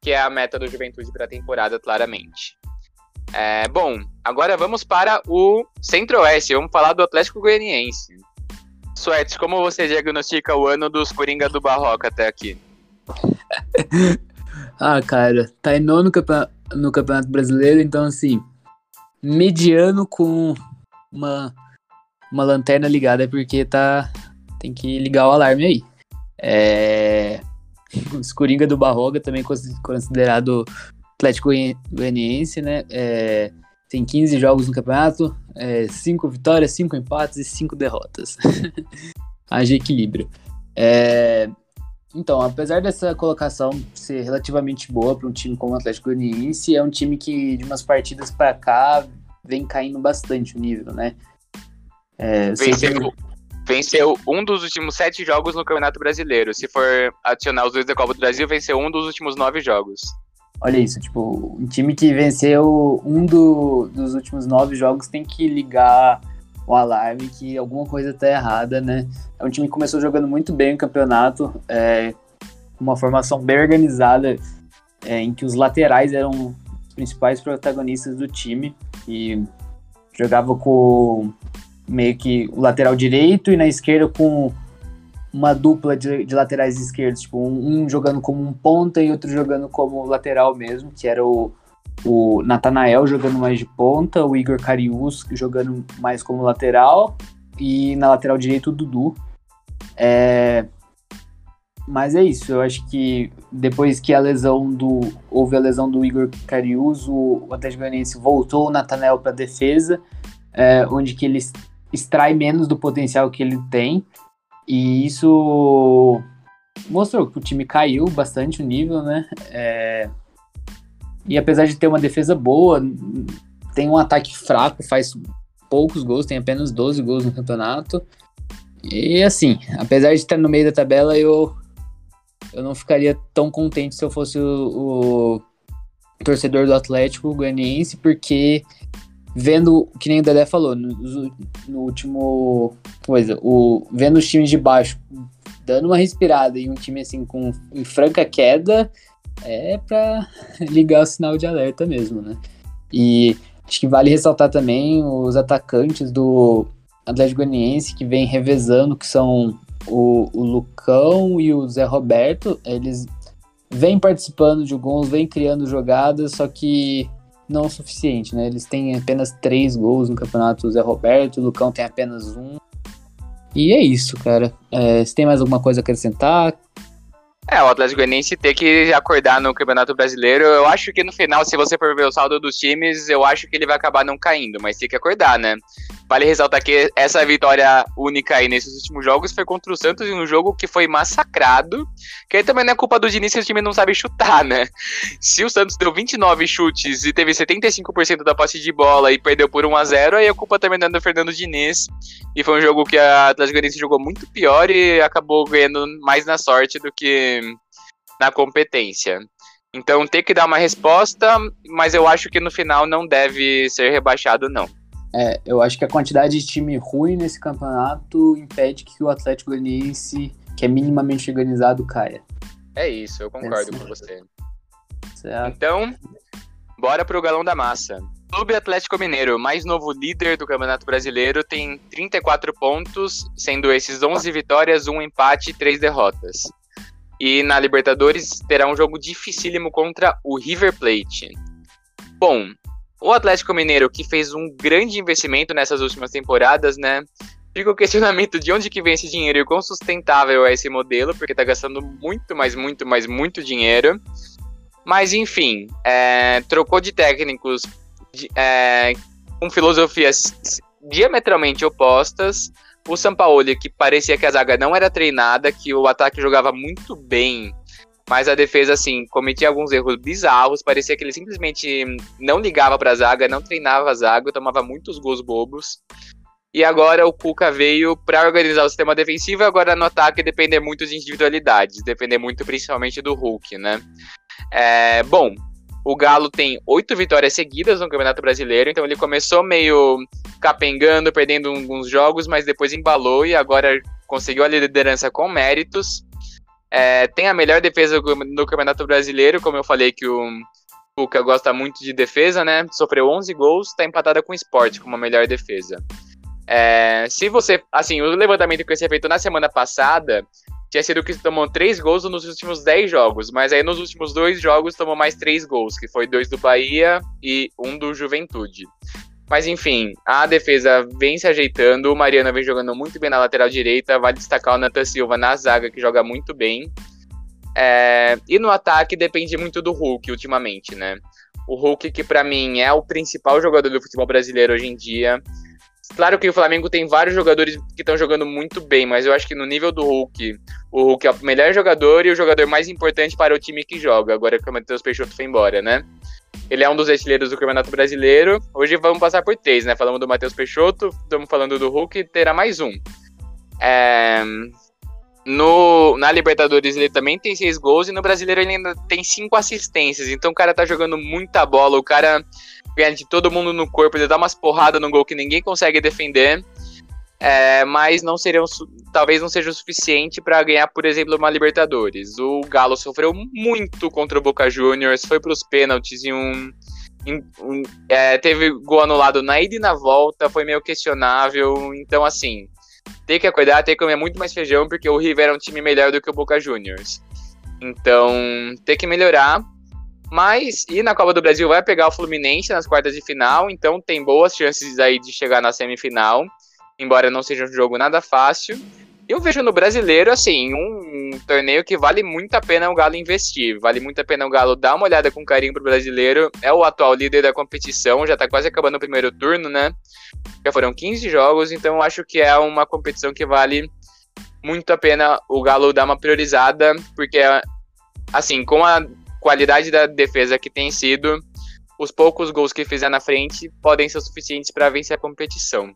que é a meta do Juventude para a temporada, claramente. É, bom, agora vamos para o Centro-Oeste. Vamos falar do Atlético Goianiense. Suetes, como você diagnostica o ano dos Coringa do Barroca até aqui? ah, cara, tá em nono no Campeonato Brasileiro, então assim, mediano com uma, uma lanterna ligada, porque tá. Tem que ligar o alarme aí. É, os Coringa do Barroga, também considerado Atlético Goianiense, né? É, tem 15 jogos no campeonato, é, cinco vitórias, cinco empates e cinco derrotas. Haja equilíbrio. É, então, apesar dessa colocação ser relativamente boa para um time como o Atlético Goianiense, é um time que de umas partidas para cá vem caindo bastante o nível, né? É, venceu, venceu um dos últimos sete jogos no Campeonato Brasileiro. Se for adicionar os dois da Copa do Brasil, venceu um dos últimos nove jogos. Olha isso, tipo, um time que venceu um do, dos últimos nove jogos tem que ligar o alarme que alguma coisa tá errada, né? É um time que começou jogando muito bem o campeonato, é, uma formação bem organizada, é, em que os laterais eram os principais protagonistas do time e jogava com meio que o lateral direito e na esquerda com uma dupla de, de laterais esquerdos, tipo, um, um, jogando como um ponta e outro jogando como lateral mesmo, que era o, o Natanael jogando mais de ponta, o Igor Carius jogando mais como lateral, e na lateral direito o Dudu. É... Mas é isso, eu acho que depois que a lesão do. houve a lesão do Igor Carius, o, Atlético Goianiense voltou o Natanael para defesa, é, onde que ele extrai menos do potencial que ele tem. E isso mostrou que o time caiu bastante o nível, né? É... E apesar de ter uma defesa boa, tem um ataque fraco, faz poucos gols, tem apenas 12 gols no campeonato. E assim, apesar de estar no meio da tabela, eu, eu não ficaria tão contente se eu fosse o, o torcedor do Atlético Goianiense, porque vendo, que nem o Dedé falou, no, no, último coisa, o, vendo os times de baixo dando uma respirada e um time assim com em franca queda, é para ligar o sinal de alerta mesmo, né? E acho que vale ressaltar também os atacantes do Atlético Goianiense que vem revezando, que são o, o Lucão e o Zé Roberto, eles vêm participando de gols, vêm criando jogadas, só que não o suficiente, né? Eles têm apenas três gols no campeonato, o Zé Roberto, o Lucão tem apenas um. E é isso, cara. É, tem mais alguma coisa a acrescentar? É, o Atlético Goianiense ter que acordar no Campeonato Brasileiro, eu acho que no final, se você for ver o saldo dos times, eu acho que ele vai acabar não caindo, mas tem que acordar, né? Vale ressaltar que essa vitória única aí nesses últimos jogos foi contra o Santos em um jogo que foi massacrado. Que aí também não é culpa do Diniz que o time não sabe chutar, né? Se o Santos deu 29 chutes e teve 75% da posse de bola e perdeu por 1 a 0 aí a culpa também não é do Fernando Diniz. E foi um jogo que a Atlético Goianiense jogou muito pior e acabou ganhando mais na sorte do que na competência. Então tem que dar uma resposta, mas eu acho que no final não deve ser rebaixado, não. É, eu acho que a quantidade de time ruim nesse campeonato impede que o Atlético Goianiense, que é minimamente organizado, caia. É isso, eu concordo com você. Certo. Então, bora pro Galão da Massa. Clube Atlético Mineiro, mais novo líder do Campeonato Brasileiro, tem 34 pontos, sendo esses 11 vitórias, um empate e 3 derrotas. E na Libertadores terá um jogo dificílimo contra o River Plate. Bom, o Atlético Mineiro, que fez um grande investimento nessas últimas temporadas, né? Fica o questionamento de onde que vem esse dinheiro e quão sustentável é esse modelo, porque tá gastando muito, mas muito, mas muito dinheiro. Mas enfim, é, trocou de técnicos de, é, com filosofias diametralmente opostas. O Sampaoli, que parecia que a zaga não era treinada, que o ataque jogava muito bem mas a defesa, assim, cometia alguns erros bizarros. Parecia que ele simplesmente não ligava pra zaga, não treinava a zaga, tomava muitos gols bobos. E agora o Cuca veio para organizar o sistema defensivo e agora no ataque depender muito de individualidades, depender muito principalmente do Hulk, né? É, bom, o Galo tem oito vitórias seguidas no Campeonato Brasileiro, então ele começou meio capengando, perdendo alguns jogos, mas depois embalou e agora conseguiu a liderança com méritos. É, tem a melhor defesa no Campeonato Brasileiro, como eu falei que o Cuca gosta muito de defesa, né? Sofreu 11 gols, está empatada com o Sport como a melhor defesa. É, se você, assim, o levantamento que foi feito na semana passada tinha sido que tomou 3 gols nos últimos 10 jogos, mas aí nos últimos dois jogos tomou mais 3 gols, que foi dois do Bahia e um do Juventude. Mas enfim, a defesa vem se ajeitando, o Mariano vem jogando muito bem na lateral direita, vale destacar o Nathan Silva na zaga, que joga muito bem. É, e no ataque depende muito do Hulk ultimamente, né? O Hulk, que para mim é o principal jogador do futebol brasileiro hoje em dia, Claro que o Flamengo tem vários jogadores que estão jogando muito bem, mas eu acho que no nível do Hulk, o Hulk é o melhor jogador e o jogador mais importante para o time que joga, agora que o Matheus Peixoto foi embora, né? Ele é um dos artilheiros do Campeonato Brasileiro. Hoje vamos passar por três, né? Falamos do Matheus Peixoto, estamos falando do Hulk, terá mais um. É... No, na Libertadores ele também tem seis gols e no Brasileiro ele ainda tem cinco assistências. Então o cara tá jogando muita bola, o cara ganha de todo mundo no corpo, ele dá umas porradas no gol que ninguém consegue defender. É, mas não seriam, talvez não seja o suficiente para ganhar, por exemplo, uma Libertadores. O Galo sofreu muito contra o Boca Juniors, foi para os pênaltis em um, um é, teve gol anulado na ida e na volta, foi meio questionável. Então, assim, tem que acordar, tem que comer muito mais feijão, porque o River é um time melhor do que o Boca Juniors. Então, tem que melhorar. Mas, e na Copa do Brasil vai pegar o Fluminense nas quartas de final, então tem boas chances aí de chegar na semifinal, embora não seja um jogo nada fácil. Eu vejo no brasileiro, assim, um, um, torneio que vale muito a pena o Galo investir. Vale muito a pena o Galo dar uma olhada com carinho pro brasileiro. É o atual líder da competição, já tá quase acabando o primeiro turno, né? Já foram 15 jogos, então eu acho que é uma competição que vale muito a pena o Galo dar uma priorizada, porque, assim, com a qualidade da defesa que tem sido, os poucos gols que fizer na frente podem ser suficientes para vencer a competição.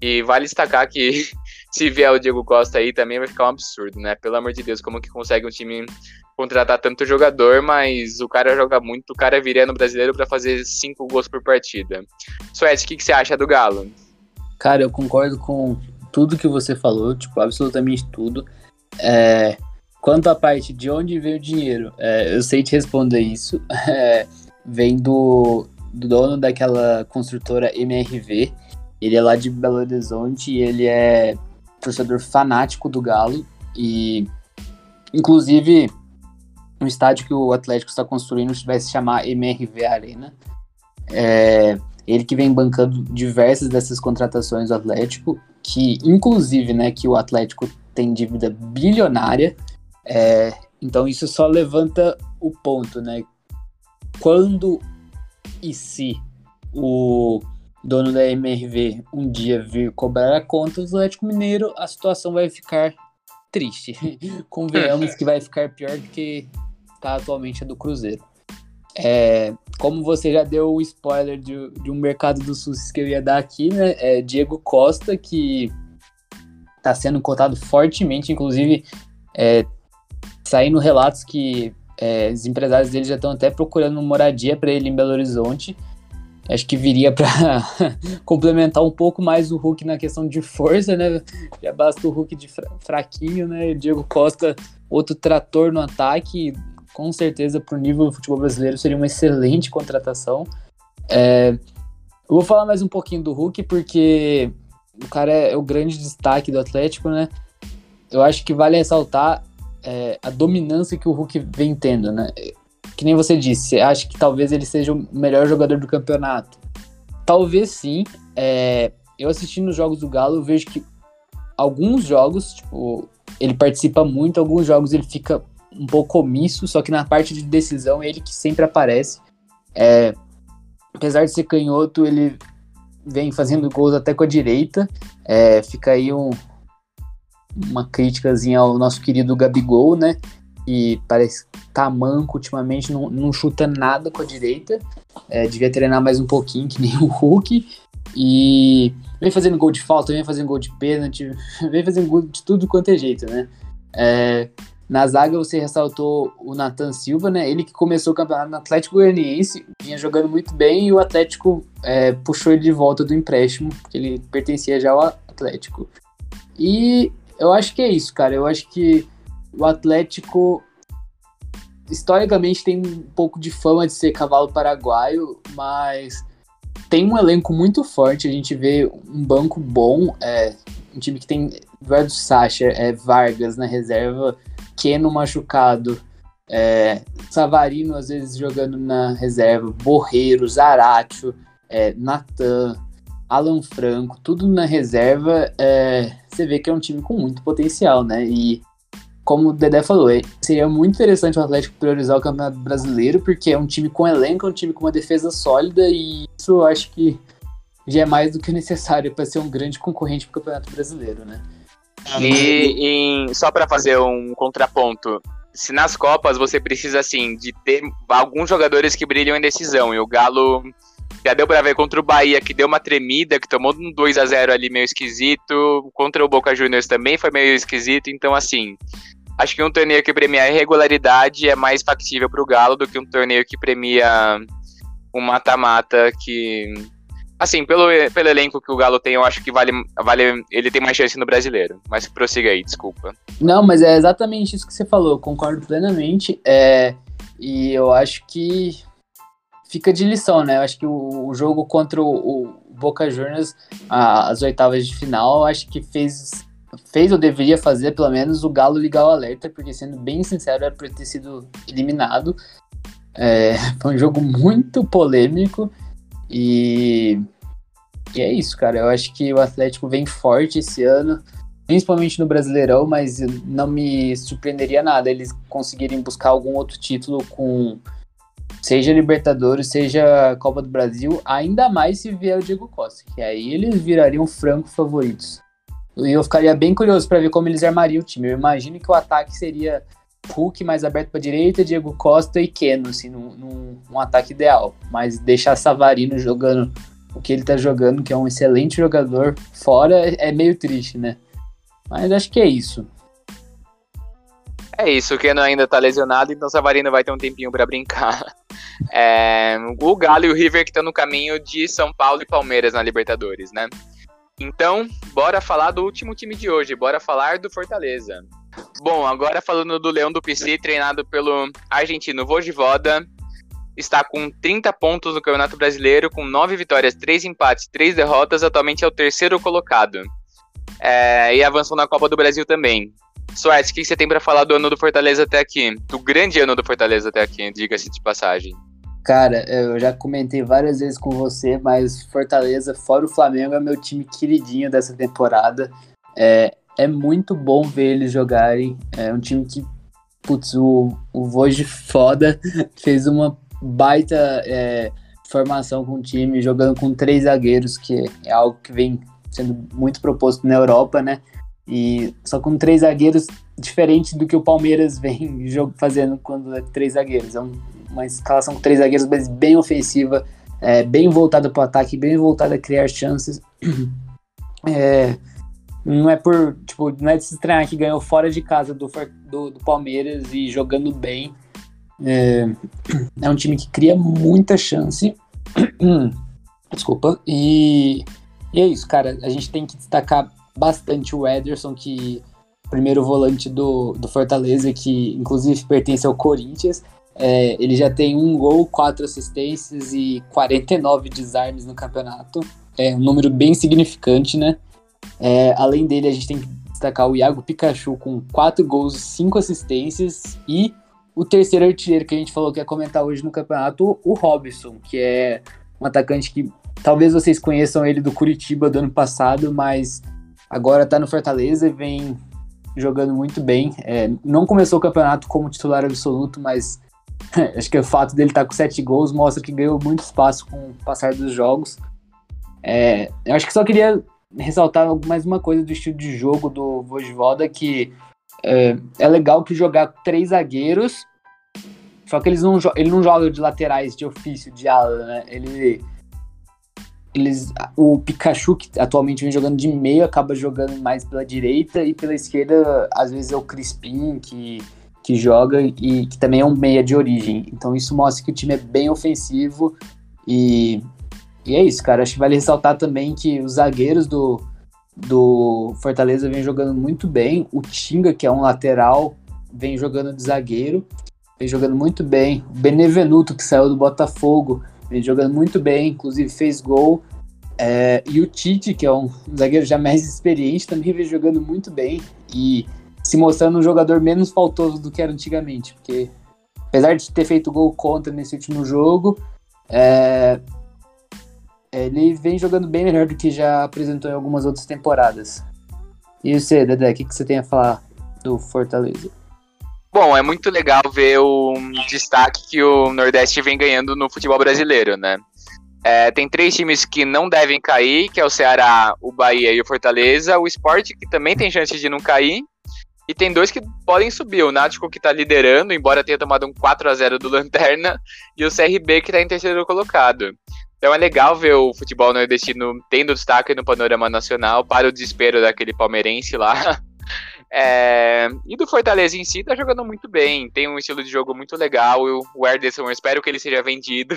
E vale destacar que se vier o Diego Costa aí também vai ficar um absurdo, né? Pelo amor de Deus, como que consegue um time contratar tanto jogador, mas o cara joga muito, o cara viria no brasileiro para fazer cinco gols por partida. Suete, o que, que você acha do Galo? Cara, eu concordo com tudo que você falou, tipo, absolutamente tudo. É, Quanto à parte de onde veio o dinheiro, é, eu sei te responder isso. É, vem do, do, dono daquela construtora MRV. Ele é lá de Belo Horizonte e ele é torcedor fanático do Galo. E, inclusive, um estádio que o Atlético está construindo vai se chamar MRV Arena. É, ele que vem bancando diversas dessas contratações do Atlético, que inclusive, né, que o Atlético tem dívida bilionária é, então isso só levanta o ponto, né? Quando e se o dono da MRV um dia vir cobrar a conta do Atlético Mineiro, a situação vai ficar triste. Convenhamos que vai ficar pior do que está atualmente a do Cruzeiro. É, como você já deu o spoiler de, de, um mercado do SUS que eu ia dar aqui, né? É Diego Costa, que está sendo cotado fortemente, inclusive é, saindo relatos que é, os empresários dele já estão até procurando moradia para ele em Belo Horizonte. Acho que viria para complementar um pouco mais o Hulk na questão de força, né? Já basta o Hulk de fraquinho, né? Diego Costa, outro trator no ataque. Com certeza, para o nível do futebol brasileiro, seria uma excelente contratação. É, eu vou falar mais um pouquinho do Hulk, porque o cara é o grande destaque do Atlético, né? Eu acho que vale ressaltar é, a dominância que o Hulk vem tendo, né? Que nem você disse, você acha que talvez ele seja o melhor jogador do campeonato? Talvez sim. É, eu assistindo os jogos do Galo, eu vejo que alguns jogos, tipo, ele participa muito, alguns jogos ele fica um pouco omisso, só que na parte de decisão ele que sempre aparece. É, apesar de ser canhoto, ele vem fazendo gols até com a direita. É, fica aí um, uma críticazinha ao nosso querido Gabigol, né? Que parece tá manco ultimamente, não, não chuta nada com a direita. É, devia treinar mais um pouquinho, que nem o Hulk. E vem fazendo gol de falta, vem fazendo gol de pênalti, vem fazendo gol de tudo quanto é jeito, né? É, na zaga você ressaltou o Nathan Silva, né? Ele que começou o campeonato no Atlético Goianiense, vinha jogando muito bem e o Atlético é, puxou ele de volta do empréstimo, porque ele pertencia já ao Atlético. E eu acho que é isso, cara. Eu acho que o Atlético historicamente tem um pouco de fama de ser cavalo paraguaio, mas tem um elenco muito forte. A gente vê um banco bom, é, um time que tem Eduardo Sacha, é, Vargas na reserva, Keno machucado, é, Savarino às vezes jogando na reserva, Borreiro, Zaratio, é, Natan, Alan Franco, tudo na reserva, é, você vê que é um time com muito potencial, né? E como o Dedé falou, é, seria muito interessante o Atlético priorizar o Campeonato Brasileiro, porque é um time com elenco, é um time com uma defesa sólida, e isso eu acho que já é mais do que necessário para ser um grande concorrente para o Campeonato Brasileiro, né? E só para fazer um contraponto, se nas Copas você precisa assim de ter alguns jogadores que brilham em decisão, e o Galo já deu para ver contra o Bahia que deu uma tremida, que tomou um 2 a 0 ali meio esquisito, contra o Boca Juniors também foi meio esquisito, então assim, acho que um torneio que premia a irregularidade é mais factível para o Galo do que um torneio que premia um mata-mata que Assim, pelo, pelo elenco que o Galo tem, eu acho que vale, vale. Ele tem mais chance no brasileiro. Mas prossiga aí, desculpa. Não, mas é exatamente isso que você falou, concordo plenamente. É, e eu acho que fica de lição, né? Eu acho que o, o jogo contra o, o Boca Juniors, a, as oitavas de final, acho que fez. Fez ou deveria fazer, pelo menos, o Galo ligar o alerta, porque, sendo bem sincero, era por ter sido eliminado. É, foi um jogo muito polêmico. E, e é isso, cara. Eu acho que o Atlético vem forte esse ano, principalmente no Brasileirão, mas não me surpreenderia nada eles conseguirem buscar algum outro título com seja Libertadores, seja Copa do Brasil, ainda mais se vier o Diego Costa, que aí eles virariam franco favoritos. E eu ficaria bem curioso para ver como eles armariam o time. Eu imagino que o ataque seria Hulk mais aberto para direita, Diego Costa e Keno, assim, num, num, ataque ideal. Mas deixar Savarino jogando o que ele tá jogando, que é um excelente jogador, fora é meio triste, né? Mas acho que é isso. É isso, o Keno ainda tá lesionado, então Savarino vai ter um tempinho para brincar. É, o Galo e o River que estão no caminho de São Paulo e Palmeiras na Libertadores, né? Então, bora falar do último time de hoje, bora falar do Fortaleza. Bom, agora falando do Leão do PC, treinado pelo argentino Vojivoda, está com 30 pontos no Campeonato Brasileiro, com 9 vitórias, 3 empates, 3 derrotas, atualmente é o terceiro colocado. É, e avançou na Copa do Brasil também. Soares, o que você tem para falar do ano do Fortaleza até aqui? Do grande ano do Fortaleza até aqui, diga-se de passagem. Cara, eu já comentei várias vezes com você, mas Fortaleza, fora o Flamengo, é meu time queridinho dessa temporada. É, é muito bom ver eles jogarem. É um time que, putz, o, o foda fez uma baita é, formação com o time, jogando com três zagueiros, que é algo que vem sendo muito proposto na Europa, né? E só com três zagueiros, diferente do que o Palmeiras vem fazendo quando é três zagueiros. É uma escalação com três zagueiros, mas bem ofensiva, é, bem voltada para o ataque, bem voltada a criar chances. É, não é por, tipo, não é de se estranhar que ganhou fora de casa do, do, do Palmeiras e jogando bem. É, é, um time que cria muita chance. Desculpa. E, e, é isso, cara. A gente tem que destacar bastante o Ederson, que primeiro volante do, do Fortaleza, que inclusive pertence ao Corinthians. É, ele já tem um gol, quatro assistências e 49 desarmes no campeonato. É um número bem significante, né? É, além dele, a gente tem que destacar o Iago Pikachu com 4 gols 5 assistências. E o terceiro artilheiro que a gente falou que ia comentar hoje no campeonato, o Robson, que é um atacante que talvez vocês conheçam ele do Curitiba do ano passado, mas agora tá no Fortaleza e vem jogando muito bem. É, não começou o campeonato como titular absoluto, mas acho que o fato dele estar tá com 7 gols mostra que ganhou muito espaço com o passar dos jogos. É, eu acho que só queria ressaltar mais uma coisa do estilo de jogo do Vojvoda, que é, é legal que jogar três zagueiros, só que eles não, ele não joga de laterais de ofício, de ala, né? Ele, eles, o Pikachu, que atualmente vem jogando de meio, acaba jogando mais pela direita e pela esquerda, às vezes é o Crispim que, que joga e que também é um meia de origem. Então isso mostra que o time é bem ofensivo e e é isso, cara. Acho que vale ressaltar também que os zagueiros do, do Fortaleza vem jogando muito bem. O Tinga, que é um lateral, vem jogando de zagueiro, vem jogando muito bem. O Benevenuto, que saiu do Botafogo, vem jogando muito bem, inclusive fez gol. É, e o Tite, que é um zagueiro já mais experiente, também vem jogando muito bem e se mostrando um jogador menos faltoso do que era antigamente, porque apesar de ter feito gol contra nesse último jogo, é, ele vem jogando bem melhor do que já apresentou em algumas outras temporadas. E você, Dedé, o que, que você tem a falar do Fortaleza? Bom, é muito legal ver o destaque que o Nordeste vem ganhando no futebol brasileiro, né? É, tem três times que não devem cair, que é o Ceará, o Bahia e o Fortaleza. O Sport, que também tem chance de não cair. E tem dois que podem subir. O Náutico, que tá liderando, embora tenha tomado um 4 a 0 do Lanterna. E o CRB, que tá em terceiro colocado. Então é legal ver o futebol nordestino tendo destaque no panorama nacional para o desespero daquele palmeirense lá. É... E do Fortaleza em si tá jogando muito bem, tem um estilo de jogo muito legal. O Ederson, eu espero que ele seja vendido.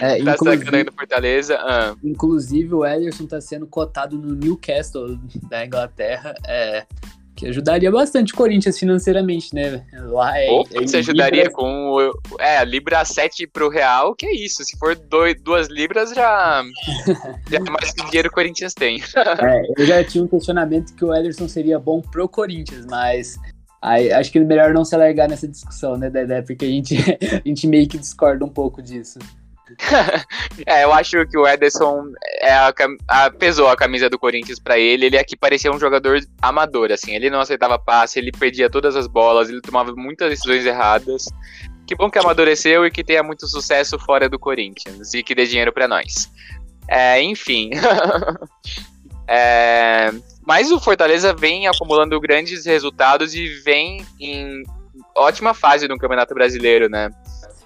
É, tá inclusive, no Fortaleza. Ah. Inclusive, o Ederson tá sendo cotado no Newcastle da Inglaterra. É, que ajudaria bastante o Corinthians financeiramente, né? Lá é, Opa, é você ajudaria libras. com é, a Libra 7 pro Real, que é isso. Se for dois, duas Libras, já, já é mais que dinheiro o Corinthians tem. É, eu já tinha um questionamento que o Ederson seria bom pro Corinthians, mas aí, acho que é melhor não se alargar nessa discussão, né, Dedé? Porque a gente, a gente meio que discorda um pouco disso. é, eu acho que o Ederson é a, a, pesou a camisa do Corinthians para ele. Ele aqui parecia um jogador amador, assim. Ele não aceitava passe, ele perdia todas as bolas, ele tomava muitas decisões erradas. Que bom que amadureceu e que tenha muito sucesso fora do Corinthians e que dê dinheiro para nós. É, enfim. é, mas o Fortaleza vem acumulando grandes resultados e vem em ótima fase no Campeonato Brasileiro, né?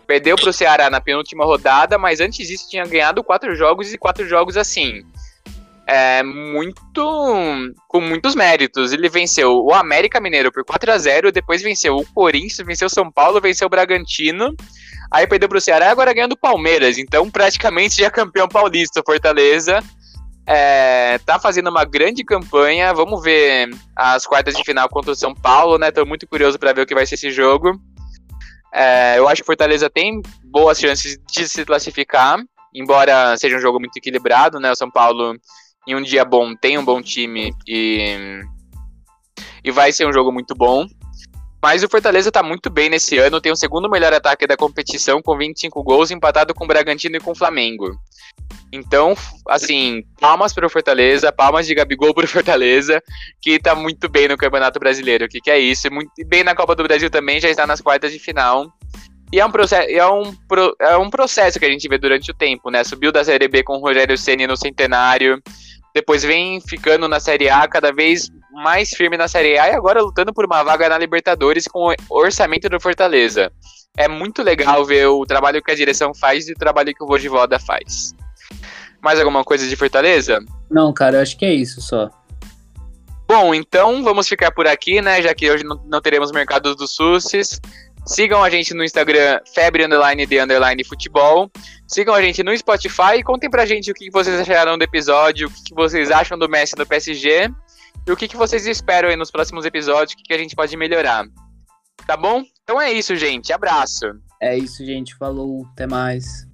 Perdeu para o Ceará na penúltima rodada, mas antes disso tinha ganhado quatro jogos e quatro jogos assim. É, muito com muitos méritos. Ele venceu o América Mineiro por 4 a 0 depois venceu o Corinthians, venceu o São Paulo, venceu o Bragantino, aí perdeu para o Ceará e agora ganhando o Palmeiras. Então, praticamente já campeão paulista, Fortaleza. É, tá fazendo uma grande campanha. Vamos ver as quartas de final contra o São Paulo, né? Tô muito curioso para ver o que vai ser esse jogo. É, eu acho que Fortaleza tem boas chances de se classificar, embora seja um jogo muito equilibrado, né? O São Paulo, em um dia bom, tem um bom time e, e vai ser um jogo muito bom. Mas o Fortaleza tá muito bem nesse ano, tem o segundo melhor ataque da competição, com 25 gols, empatado com o Bragantino e com o Flamengo. Então, assim, palmas para o Fortaleza, palmas de Gabigol para o Fortaleza, que tá muito bem no Campeonato Brasileiro. O que, que é isso? Muito bem na Copa do Brasil também, já está nas quartas de final. E é um, processo, é, um, é um processo que a gente vê durante o tempo, né? Subiu da Série B com o Rogério Ceni no centenário, depois vem ficando na Série A cada vez mais firme na Série A e agora lutando por uma vaga na Libertadores com o orçamento do Fortaleza. É muito legal ver o trabalho que a direção faz e o trabalho que o Vojivoda faz. Mais alguma coisa de Fortaleza? Não, cara, eu acho que é isso só. Bom, então vamos ficar por aqui, né? Já que hoje não, não teremos mercados dos SUSes. Sigam a gente no Instagram, febre underline de underline futebol. Sigam a gente no Spotify e contem pra gente o que vocês acharam do episódio, o que vocês acham do Messi do PSG e o que vocês esperam aí nos próximos episódios, o que a gente pode melhorar. Tá bom? Então é isso, gente. Abraço. É isso, gente. Falou. Até mais.